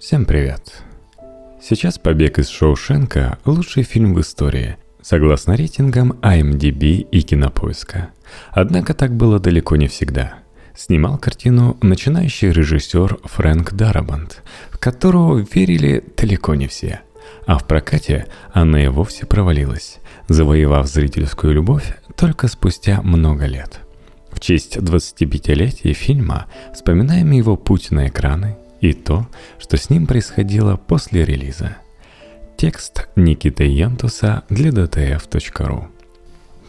Всем привет! Сейчас «Побег из Шоушенка» – лучший фильм в истории, согласно рейтингам IMDb и Кинопоиска. Однако так было далеко не всегда. Снимал картину начинающий режиссер Фрэнк Дарабант, в которого верили далеко не все. А в прокате она и вовсе провалилась, завоевав зрительскую любовь только спустя много лет. В честь 25-летия фильма вспоминаем его путь на экраны и то, что с ним происходило после релиза. Текст Никиты Янтуса для dtf.ru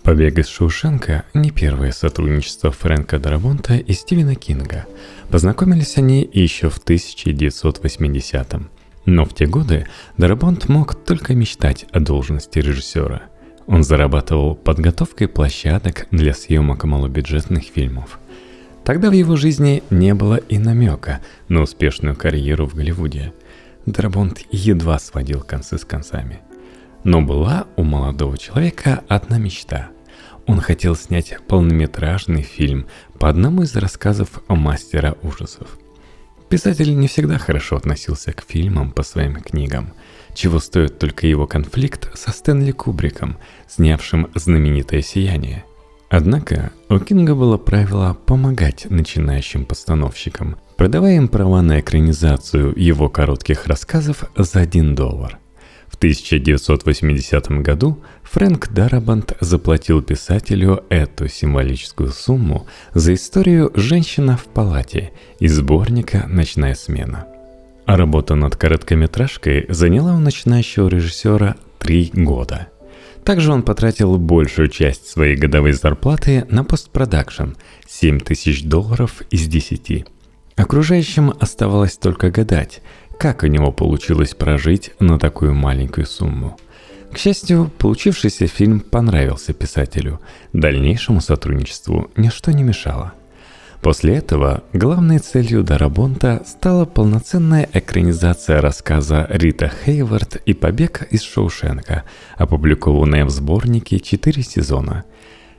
«Побег из Шоушенка» — не первое сотрудничество Фрэнка Дарабонта и Стивена Кинга. Познакомились они еще в 1980-м. Но в те годы Дарабонт мог только мечтать о должности режиссера. Он зарабатывал подготовкой площадок для съемок малобюджетных фильмов. Тогда в его жизни не было и намека на успешную карьеру в Голливуде. Дарабонт едва сводил концы с концами. Но была у молодого человека одна мечта. Он хотел снять полнометражный фильм по одному из рассказов мастера ужасов. Писатель не всегда хорошо относился к фильмам по своим книгам, чего стоит только его конфликт со Стэнли Кубриком, снявшим знаменитое «Сияние», Однако у Кинга было правило помогать начинающим постановщикам, продавая им права на экранизацию его коротких рассказов за 1 доллар. В 1980 году Фрэнк Дарабант заплатил писателю эту символическую сумму за историю «Женщина в палате» из сборника «Ночная смена». А работа над короткометражкой заняла у начинающего режиссера три года – также он потратил большую часть своей годовой зарплаты на постпродакшн – 7 тысяч долларов из 10. Окружающим оставалось только гадать, как у него получилось прожить на такую маленькую сумму. К счастью, получившийся фильм понравился писателю. Дальнейшему сотрудничеству ничто не мешало – После этого главной целью Дарабонта стала полноценная экранизация рассказа Рита Хейвард и «Побег из Шоушенка», опубликованная в сборнике «Четыре сезона».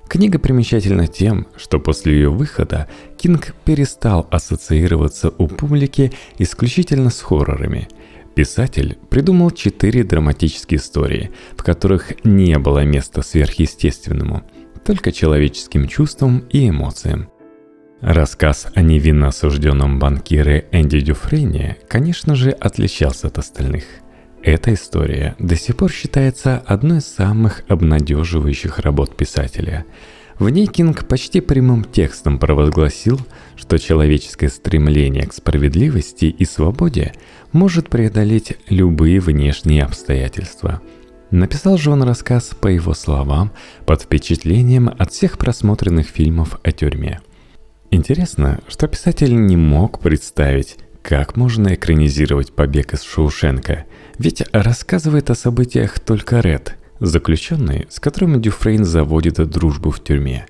Книга примечательна тем, что после ее выхода Кинг перестал ассоциироваться у публики исключительно с хоррорами. Писатель придумал четыре драматические истории, в которых не было места сверхъестественному, только человеческим чувствам и эмоциям. Рассказ о невинно осужденном банкире Энди Дюфрене, конечно же, отличался от остальных. Эта история до сих пор считается одной из самых обнадеживающих работ писателя. В ней Кинг почти прямым текстом провозгласил, что человеческое стремление к справедливости и свободе может преодолеть любые внешние обстоятельства. Написал же он рассказ, по его словам, под впечатлением от всех просмотренных фильмов о тюрьме – Интересно, что писатель не мог представить, как можно экранизировать побег из Шоушенка, ведь рассказывает о событиях только Ред, заключенный, с которым Дюфрейн заводит дружбу в тюрьме.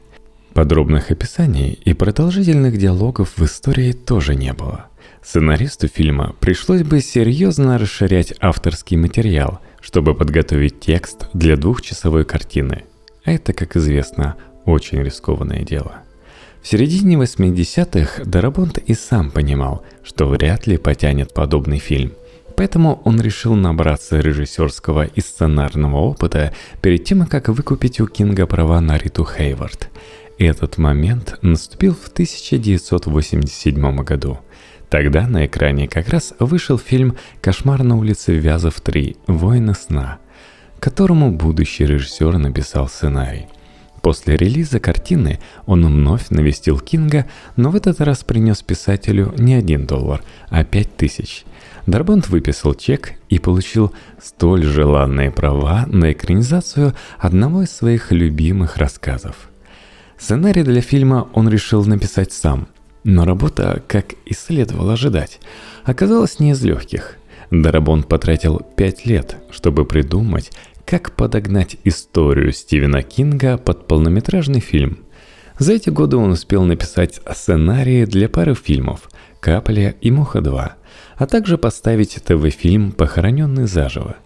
Подробных описаний и продолжительных диалогов в истории тоже не было. Сценаристу фильма пришлось бы серьезно расширять авторский материал, чтобы подготовить текст для двухчасовой картины. А это, как известно, очень рискованное дело. В середине 80-х Дарабонт и сам понимал, что вряд ли потянет подобный фильм. Поэтому он решил набраться режиссерского и сценарного опыта перед тем, как выкупить у Кинга права на Риту Хейвард. Этот момент наступил в 1987 году. Тогда на экране как раз вышел фильм «Кошмар на улице Вязов 3. Воины сна», которому будущий режиссер написал сценарий – После релиза картины он вновь навестил Кинга, но в этот раз принес писателю не один доллар, а пять тысяч. Дарбонт выписал чек и получил столь желанные права на экранизацию одного из своих любимых рассказов. Сценарий для фильма он решил написать сам, но работа, как и следовало ожидать, оказалась не из легких. Дарабон потратил пять лет, чтобы придумать как подогнать историю Стивена Кинга под полнометражный фильм. За эти годы он успел написать сценарии для пары фильмов «Капля» и «Муха-2», а также поставить ТВ-фильм «Похороненный заживо».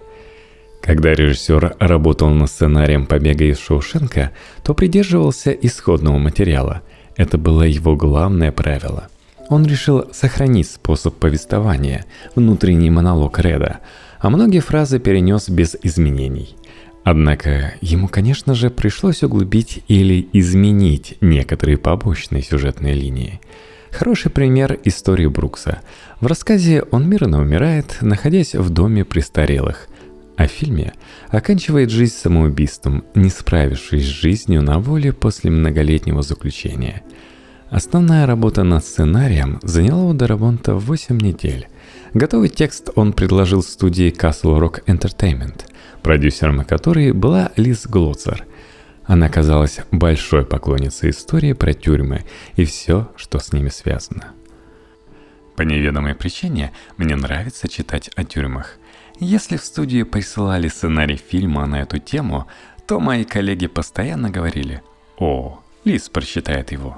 Когда режиссер работал над сценарием «Побега из Шоушенка», то придерживался исходного материала. Это было его главное правило. Он решил сохранить способ повествования, внутренний монолог Реда, а многие фразы перенес без изменений. Однако ему, конечно же, пришлось углубить или изменить некоторые побочные сюжетные линии. Хороший пример истории Брукса. В рассказе он мирно умирает, находясь в доме престарелых, а в фильме оканчивает жизнь самоубийством, не справившись с жизнью на воле после многолетнего заключения – Основная работа над сценарием заняла у Дарабонта 8 недель. Готовый текст он предложил студии Castle Rock Entertainment, продюсером которой была Лиз Глоцер. Она казалась большой поклонницей истории про тюрьмы и все, что с ними связано. По неведомой причине мне нравится читать о тюрьмах. Если в студию присылали сценарий фильма на эту тему, то мои коллеги постоянно говорили «О, Лиз прочитает его»,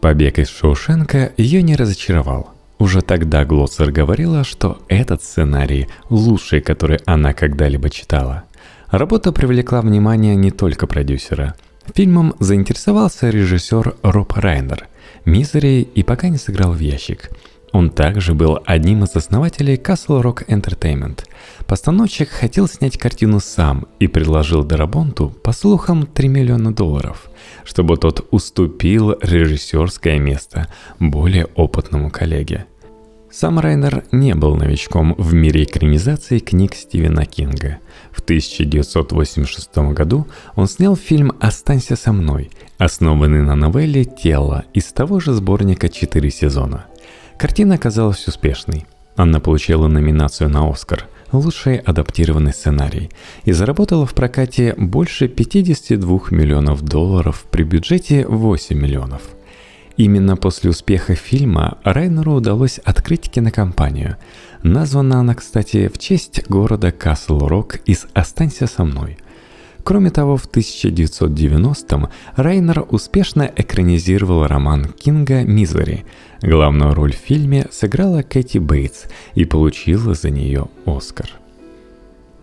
Побег из Шоушенка ее не разочаровал. Уже тогда Глоссер говорила, что этот сценарий лучший, который она когда-либо читала. Работа привлекла внимание не только продюсера. Фильмом заинтересовался режиссер Роб Райнер. «Мизери» и пока не сыграл в ящик – он также был одним из основателей Castle Rock Entertainment. Постановщик хотел снять картину сам и предложил Дарабонту, по слухам, 3 миллиона долларов, чтобы тот уступил режиссерское место более опытному коллеге. Сам Райнер не был новичком в мире экранизации книг Стивена Кинга. В 1986 году он снял фильм «Останься со мной», основанный на новелле «Тело» из того же сборника «Четыре сезона». Картина оказалась успешной. Она получила номинацию на «Оскар» – лучший адаптированный сценарий и заработала в прокате больше 52 миллионов долларов при бюджете 8 миллионов. Именно после успеха фильма Райнеру удалось открыть кинокомпанию. Названа она, кстати, в честь города Касл-Рок из «Останься со мной», Кроме того, в 1990-м Райнер успешно экранизировал роман Кинга «Мизери». Главную роль в фильме сыграла Кэти Бейтс и получила за нее Оскар.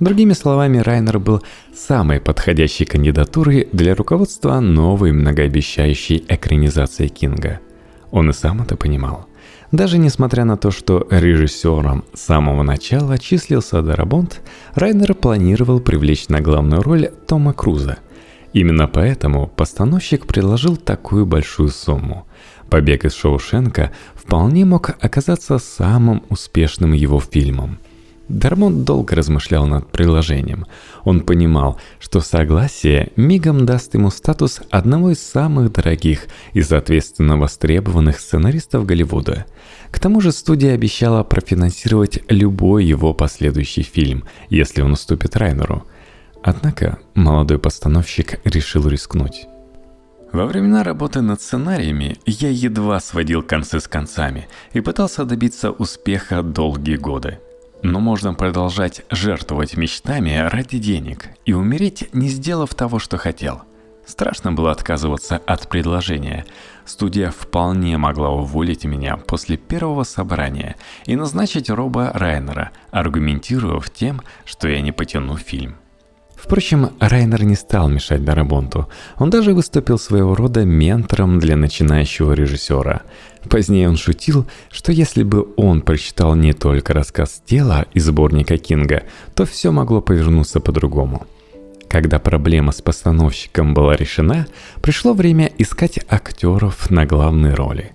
Другими словами, Райнер был самой подходящей кандидатурой для руководства новой многообещающей экранизации Кинга. Он и сам это понимал. Даже несмотря на то, что режиссером с самого начала числился Дарабонт, Райнер планировал привлечь на главную роль Тома Круза. Именно поэтому постановщик предложил такую большую сумму. «Побег из Шоушенка» вполне мог оказаться самым успешным его фильмом – Дармон долго размышлял над приложением. Он понимал, что согласие мигом даст ему статус одного из самых дорогих и, соответственно, востребованных сценаристов Голливуда. К тому же студия обещала профинансировать любой его последующий фильм, если он уступит Райнеру. Однако молодой постановщик решил рискнуть. Во времена работы над сценариями я едва сводил концы с концами и пытался добиться успеха долгие годы – но можно продолжать жертвовать мечтами ради денег и умереть, не сделав того, что хотел. Страшно было отказываться от предложения. Студия вполне могла уволить меня после первого собрания и назначить Роба Райнера, аргументировав тем, что я не потяну фильм. Впрочем, Райнер не стал мешать Дарабонту. Он даже выступил своего рода ментором для начинающего режиссера. Позднее он шутил, что если бы он прочитал не только рассказ «Тело» из сборника Кинга, то все могло повернуться по-другому. Когда проблема с постановщиком была решена, пришло время искать актеров на главной роли.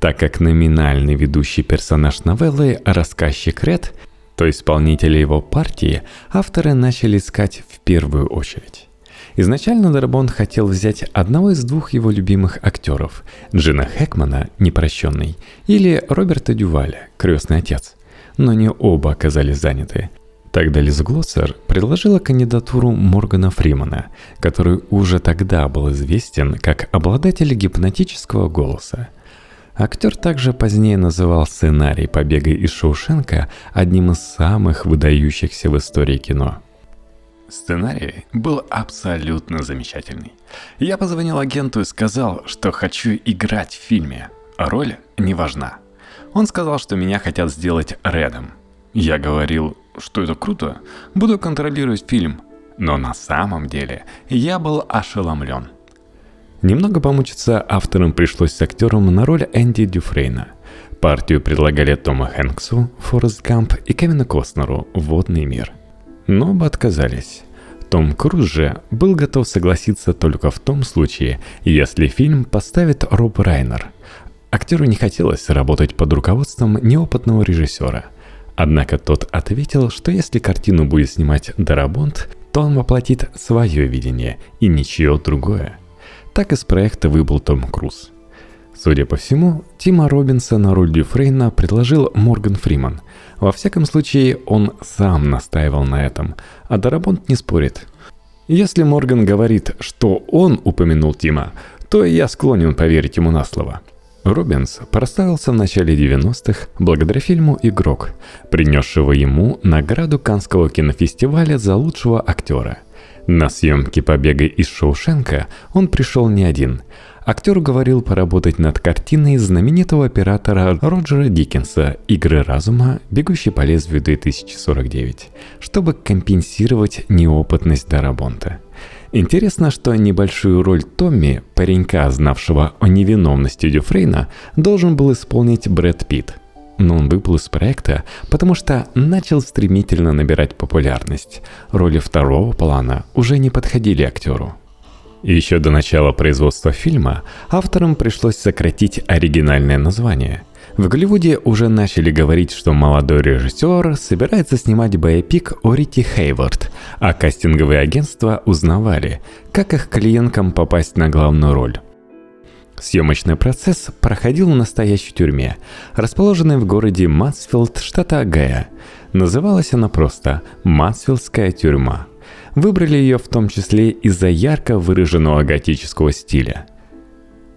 Так как номинальный ведущий персонаж новеллы, рассказчик Ред, то исполнители его партии, авторы начали искать в первую очередь. Изначально Дарабон хотел взять одного из двух его любимых актеров – Джина Хэкмана, непрощенный, или Роберта Дюваля, крестный отец. Но не оба оказались заняты. Тогда Лиз Глоссер предложила кандидатуру Моргана Фримана, который уже тогда был известен как обладатель гипнотического голоса. Актер также позднее называл сценарий побега из Шоушенка одним из самых выдающихся в истории кино. Сценарий был абсолютно замечательный. Я позвонил агенту и сказал, что хочу играть в фильме. Роль не важна. Он сказал, что меня хотят сделать Редом. Я говорил, что это круто, буду контролировать фильм. Но на самом деле я был ошеломлен. Немного помучиться авторам пришлось с актером на роль Энди Дюфрейна – партию предлагали Тома Хэнксу, Форест Гамп и Кевину Костнеру «Водный мир». Но оба отказались. Том Круз же был готов согласиться только в том случае, если фильм поставит Роб Райнер. Актеру не хотелось работать под руководством неопытного режиссера. Однако тот ответил, что если картину будет снимать Дарабонт, то он воплотит свое видение и ничего другое. Так из проекта выбыл Том Круз. Судя по всему, Тима Робинса на роль Дюфрейна предложил Морган Фриман. Во всяком случае, он сам настаивал на этом, а Дарабонт не спорит. Если Морган говорит, что он упомянул Тима, то я склонен поверить ему на слово. Робинс прославился в начале 90-х благодаря фильму «Игрок», принесшего ему награду Канского кинофестиваля за лучшего актера. На съемки «Побега из Шоушенка» он пришел не один – актер говорил поработать над картиной знаменитого оператора Роджера Диккенса «Игры разума. Бегущий по лезвию 2049», чтобы компенсировать неопытность Дарабонта. Интересно, что небольшую роль Томми, паренька, знавшего о невиновности Дюфрейна, должен был исполнить Брэд Питт. Но он выпал из проекта, потому что начал стремительно набирать популярность. Роли второго плана уже не подходили актеру. Еще до начала производства фильма авторам пришлось сократить оригинальное название. В Голливуде уже начали говорить, что молодой режиссер собирается снимать боепик о Рите Хейвард, а кастинговые агентства узнавали, как их клиенткам попасть на главную роль. Съемочный процесс проходил в настоящей тюрьме, расположенной в городе Матсфилд, штата Огайо. Называлась она просто «Матсфилдская тюрьма». Выбрали ее в том числе из-за ярко выраженного готического стиля.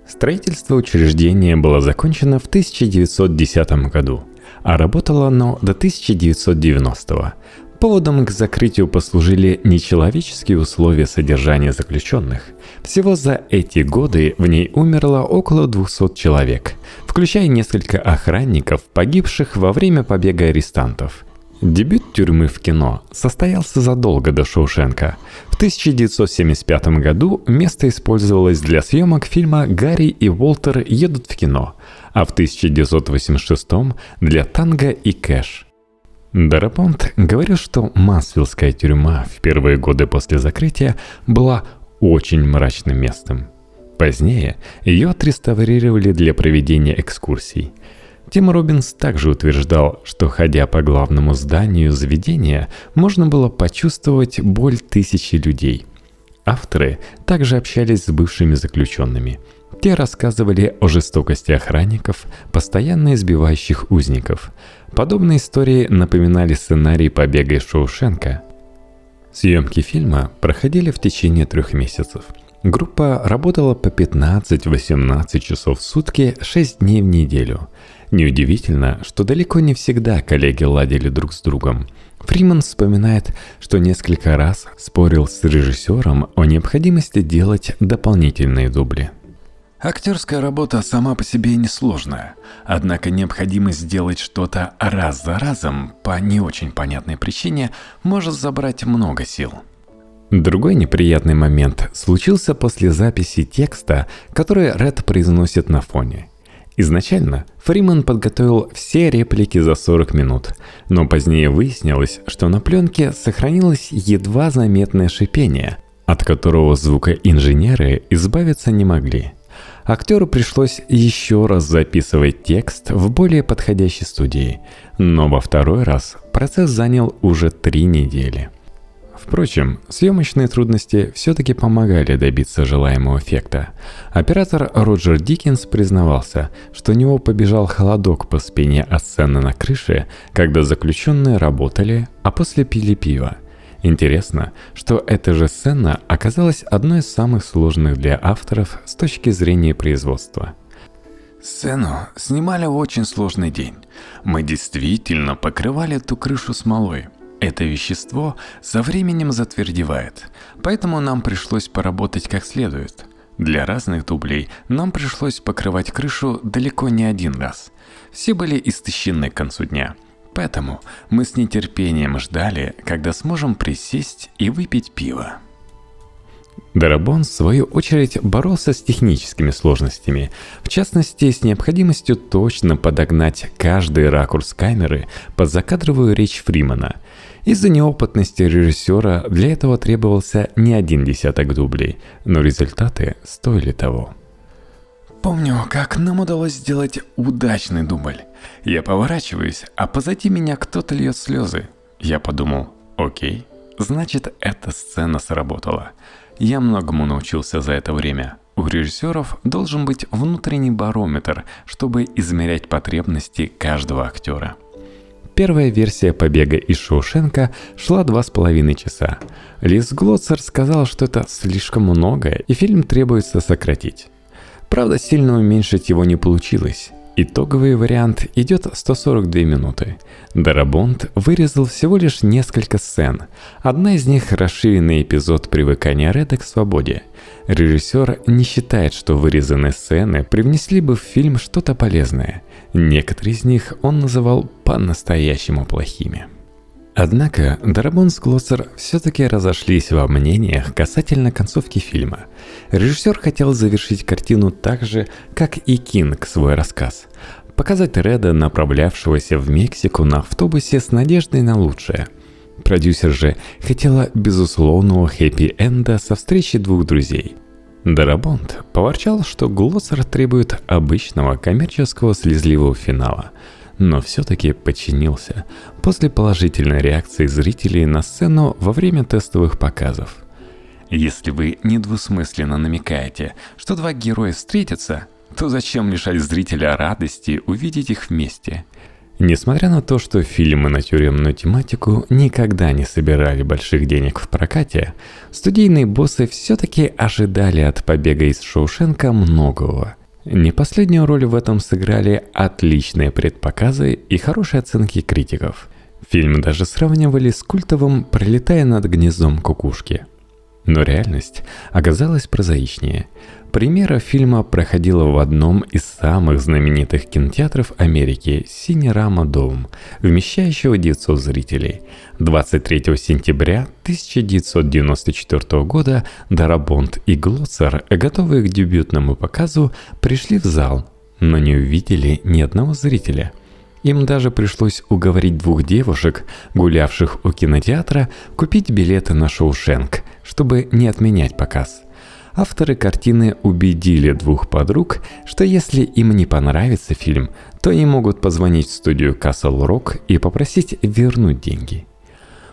Строительство учреждения было закончено в 1910 году, а работало оно до 1990 Поводом к закрытию послужили нечеловеческие условия содержания заключенных. Всего за эти годы в ней умерло около 200 человек, включая несколько охранников, погибших во время побега арестантов. Дебют тюрьмы в кино состоялся задолго до Шоушенка. В 1975 году место использовалось для съемок фильма «Гарри и Уолтер едут в кино», а в 1986 для «Танго и Кэш». Дарапонт говорил, что Масвиллская тюрьма в первые годы после закрытия была очень мрачным местом. Позднее ее отреставрировали для проведения экскурсий – Тим Робинс также утверждал, что ходя по главному зданию заведения, можно было почувствовать боль тысячи людей. Авторы также общались с бывшими заключенными. Те рассказывали о жестокости охранников, постоянно избивающих узников. Подобные истории напоминали сценарий побега из Шоушенка. Съемки фильма проходили в течение трех месяцев. Группа работала по 15-18 часов в сутки 6 дней в неделю – Неудивительно, что далеко не всегда коллеги ладили друг с другом. Фриман вспоминает, что несколько раз спорил с режиссером о необходимости делать дополнительные дубли. Актерская работа сама по себе несложная, однако необходимость сделать что-то раз за разом по не очень понятной причине может забрать много сил. Другой неприятный момент случился после записи текста, который Ред произносит на фоне – Изначально Фриман подготовил все реплики за 40 минут, но позднее выяснилось, что на пленке сохранилось едва заметное шипение, от которого звукоинженеры избавиться не могли. Актеру пришлось еще раз записывать текст в более подходящей студии, но во второй раз процесс занял уже три недели – Впрочем, съемочные трудности все-таки помогали добиться желаемого эффекта. Оператор Роджер Диккенс признавался, что у него побежал холодок по спине от сцены на крыше, когда заключенные работали, а после пили пиво. Интересно, что эта же сцена оказалась одной из самых сложных для авторов с точки зрения производства. Сцену снимали в очень сложный день. Мы действительно покрывали ту крышу смолой – это вещество со временем затвердевает, поэтому нам пришлось поработать как следует. Для разных дублей нам пришлось покрывать крышу далеко не один раз. Все были истощены к концу дня. Поэтому мы с нетерпением ждали, когда сможем присесть и выпить пиво. Дарабон, в свою очередь, боролся с техническими сложностями, в частности, с необходимостью точно подогнать каждый ракурс камеры под закадровую речь Фримана. Из-за неопытности режиссера для этого требовался не один десяток дублей, но результаты стоили того. Помню, как нам удалось сделать удачный дубль. Я поворачиваюсь, а позади меня кто-то льет слезы. Я подумал, окей, значит эта сцена сработала. Я многому научился за это время. У режиссеров должен быть внутренний барометр, чтобы измерять потребности каждого актера. Первая версия побега из Шоушенка шла два с половиной часа. Лиз Глоцер сказал, что это слишком много, и фильм требуется сократить. Правда, сильно уменьшить его не получилось. Итоговый вариант идет 142 минуты. Дарабонд вырезал всего лишь несколько сцен. Одна из них – расширенный эпизод привыкания Реда к свободе. Режиссер не считает, что вырезанные сцены привнесли бы в фильм что-то полезное. Некоторые из них он называл по-настоящему плохими. Однако Дарабон с Глоссер все-таки разошлись во мнениях касательно концовки фильма. Режиссер хотел завершить картину так же, как и Кинг свой рассказ. Показать Реда, направлявшегося в Мексику на автобусе с надеждой на лучшее. Продюсер же хотела безусловного хэппи-энда со встречи двух друзей – Дарабонт поворчал, что Глоссер требует обычного коммерческого слезливого финала – но все-таки подчинился после положительной реакции зрителей на сцену во время тестовых показов. Если вы недвусмысленно намекаете, что два героя встретятся, то зачем лишать зрителя радости увидеть их вместе? Несмотря на то, что фильмы на тюремную тематику никогда не собирали больших денег в прокате, студийные боссы все-таки ожидали от побега из Шоушенка многого – не последнюю роль в этом сыграли отличные предпоказы и хорошие оценки критиков. Фильм даже сравнивали с культовым «Пролетая над гнездом кукушки». Но реальность оказалась прозаичнее. Премьера фильма проходила в одном из самых знаменитых кинотеатров Америки «Синерама Дом», вмещающего 900 зрителей. 23 сентября 1994 года Дарабонд и Глоцер, готовые к дебютному показу, пришли в зал, но не увидели ни одного зрителя – им даже пришлось уговорить двух девушек, гулявших у кинотеатра, купить билеты на Шоушенк, чтобы не отменять показ. Авторы картины убедили двух подруг, что если им не понравится фильм, то они могут позвонить в студию Castle Rock и попросить вернуть деньги.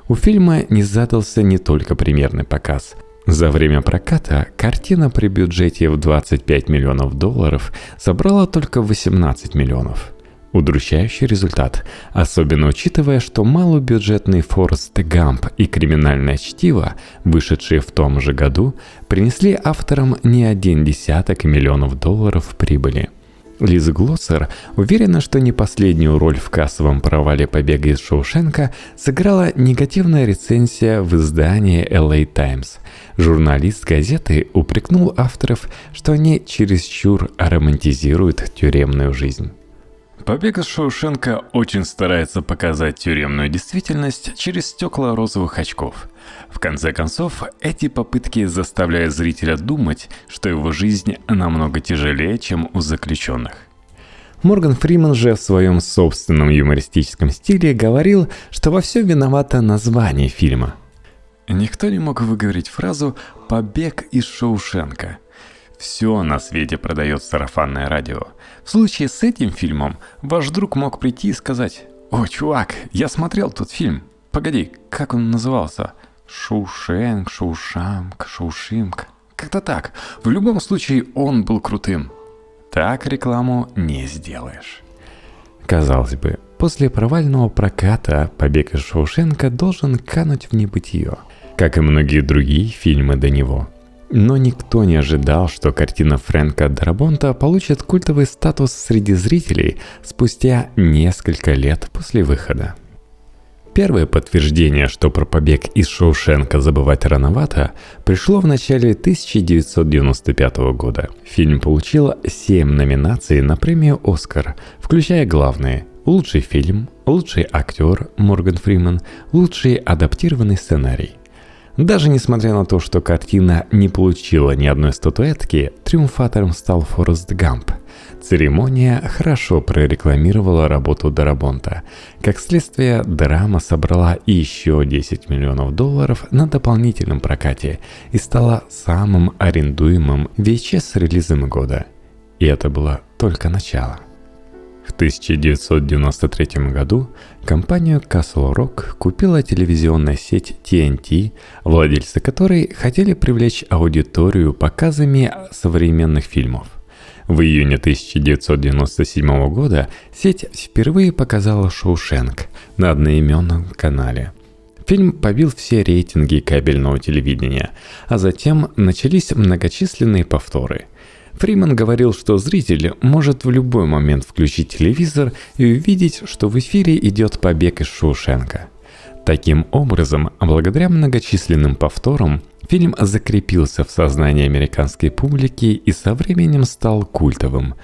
У фильма не задался не только премьерный показ. За время проката картина при бюджете в 25 миллионов долларов собрала только 18 миллионов – Удручающий результат, особенно учитывая, что малобюджетный Форест Гамп и криминальное чтиво, вышедшие в том же году, принесли авторам не один десяток миллионов долларов прибыли. Лиз Глоссер уверена, что не последнюю роль в кассовом провале побега из Шоушенка сыграла негативная рецензия в издании LA Times. Журналист газеты упрекнул авторов, что они чересчур романтизируют тюремную жизнь. Побег из Шоушенка очень старается показать тюремную действительность через стекла розовых очков. В конце концов, эти попытки заставляют зрителя думать, что его жизнь намного тяжелее, чем у заключенных. Морган Фриман же в своем собственном юмористическом стиле говорил, что во всем виновато название фильма. Никто не мог выговорить фразу «побег из Шоушенка», все на свете продает сарафанное радио. В случае с этим фильмом ваш друг мог прийти и сказать «О, чувак, я смотрел тот фильм. Погоди, как он назывался? Шушенк, Шушамк, Шушимк. Как-то так. В любом случае он был крутым. Так рекламу не сделаешь». Казалось бы, после провального проката «Побег из Шоушенка» должен кануть в небытие, как и многие другие фильмы до него – но никто не ожидал, что картина Фрэнка Дарабонта получит культовый статус среди зрителей спустя несколько лет после выхода. Первое подтверждение, что про побег из Шоушенка забывать рановато, пришло в начале 1995 года. Фильм получил 7 номинаций на премию «Оскар», включая главные – лучший фильм, лучший актер Морган Фриман, лучший адаптированный сценарий – Даже несмотря на то, что картина не получила ни одной статуэтки, триумфатором стал Форест Гамп. Церемония хорошо прорекламировала работу Дарабонта. Как следствие, драма собрала еще 10 миллионов долларов на дополнительном прокате и стала самым арендуемым VHS-релизом года. И это было только начало. В 1993 году компанию Castle Rock купила телевизионная сеть TNT, владельцы которой хотели привлечь аудиторию показами современных фильмов. В июне 1997 года сеть впервые показала «Шоушенк» на одноименном канале. Фильм побил все рейтинги кабельного телевидения, а затем начались многочисленные повторы – Фриман говорил, что зритель может в любой момент включить телевизор и увидеть, что в эфире идет побег из Шоушенка. Таким образом, благодаря многочисленным повторам, фильм закрепился в сознании американской публики и со временем стал культовым.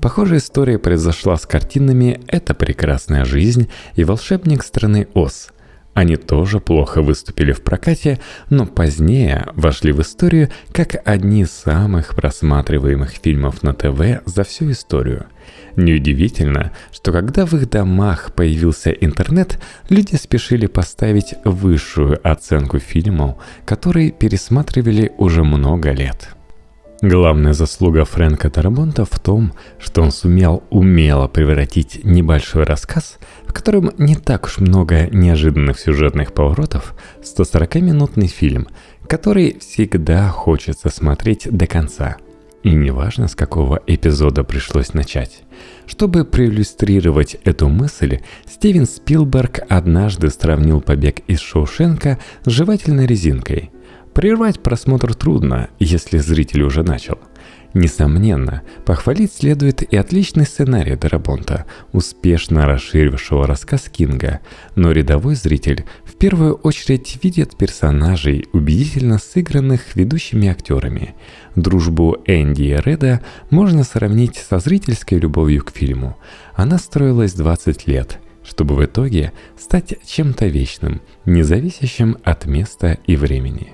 Похожая история произошла с картинами «Это прекрасная жизнь» и «Волшебник страны Оз», они тоже плохо выступили в прокате, но позднее вошли в историю как одни из самых просматриваемых фильмов на ТВ за всю историю. Неудивительно, что когда в их домах появился интернет, люди спешили поставить высшую оценку фильму, который пересматривали уже много лет. Главная заслуга Фрэнка Тарабонта в том, что он сумел умело превратить небольшой рассказ, в котором не так уж много неожиданных сюжетных поворотов, в 140-минутный фильм, который всегда хочется смотреть до конца. И неважно, с какого эпизода пришлось начать. Чтобы проиллюстрировать эту мысль, Стивен Спилберг однажды сравнил побег из Шоушенка с жевательной резинкой – Прервать просмотр трудно, если зритель уже начал. Несомненно, похвалить следует и отличный сценарий Дарабонта, успешно расширившего рассказ Кинга, но рядовой зритель в первую очередь видит персонажей, убедительно сыгранных ведущими актерами. Дружбу Энди и Реда можно сравнить со зрительской любовью к фильму. Она строилась 20 лет, чтобы в итоге стать чем-то вечным, независящим от места и времени.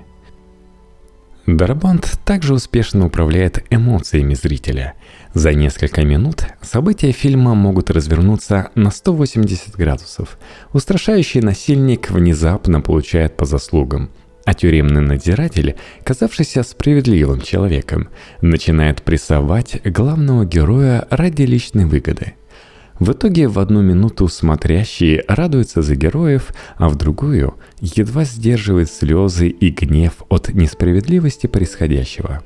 Дарабант также успешно управляет эмоциями зрителя. За несколько минут события фильма могут развернуться на 180 градусов. Устрашающий насильник внезапно получает по заслугам, а тюремный надзиратель, казавшийся справедливым человеком, начинает прессовать главного героя ради личной выгоды – в итоге в одну минуту смотрящий радуется за героев, а в другую едва сдерживает слезы и гнев от несправедливости происходящего.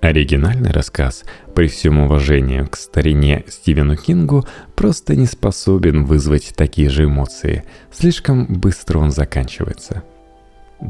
Оригинальный рассказ, при всем уважении к старине Стивену Кингу, просто не способен вызвать такие же эмоции. Слишком быстро он заканчивается.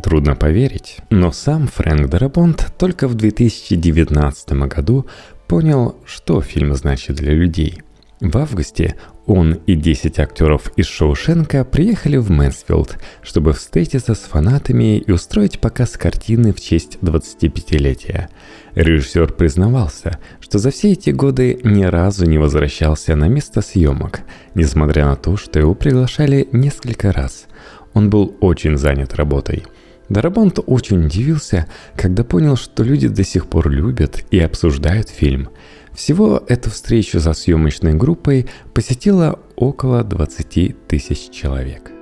Трудно поверить, но сам Фрэнк Дарабонт только в 2019 году понял, что фильм значит для людей – в августе он и 10 актеров из Шоушенка приехали в Мэнсфилд, чтобы встретиться с фанатами и устроить показ картины в честь 25-летия. Режиссер признавался, что за все эти годы ни разу не возвращался на место съемок, несмотря на то, что его приглашали несколько раз. Он был очень занят работой. Дарабонт очень удивился, когда понял, что люди до сих пор любят и обсуждают фильм – всего эту встречу за съемочной группой посетило около 20 тысяч человек.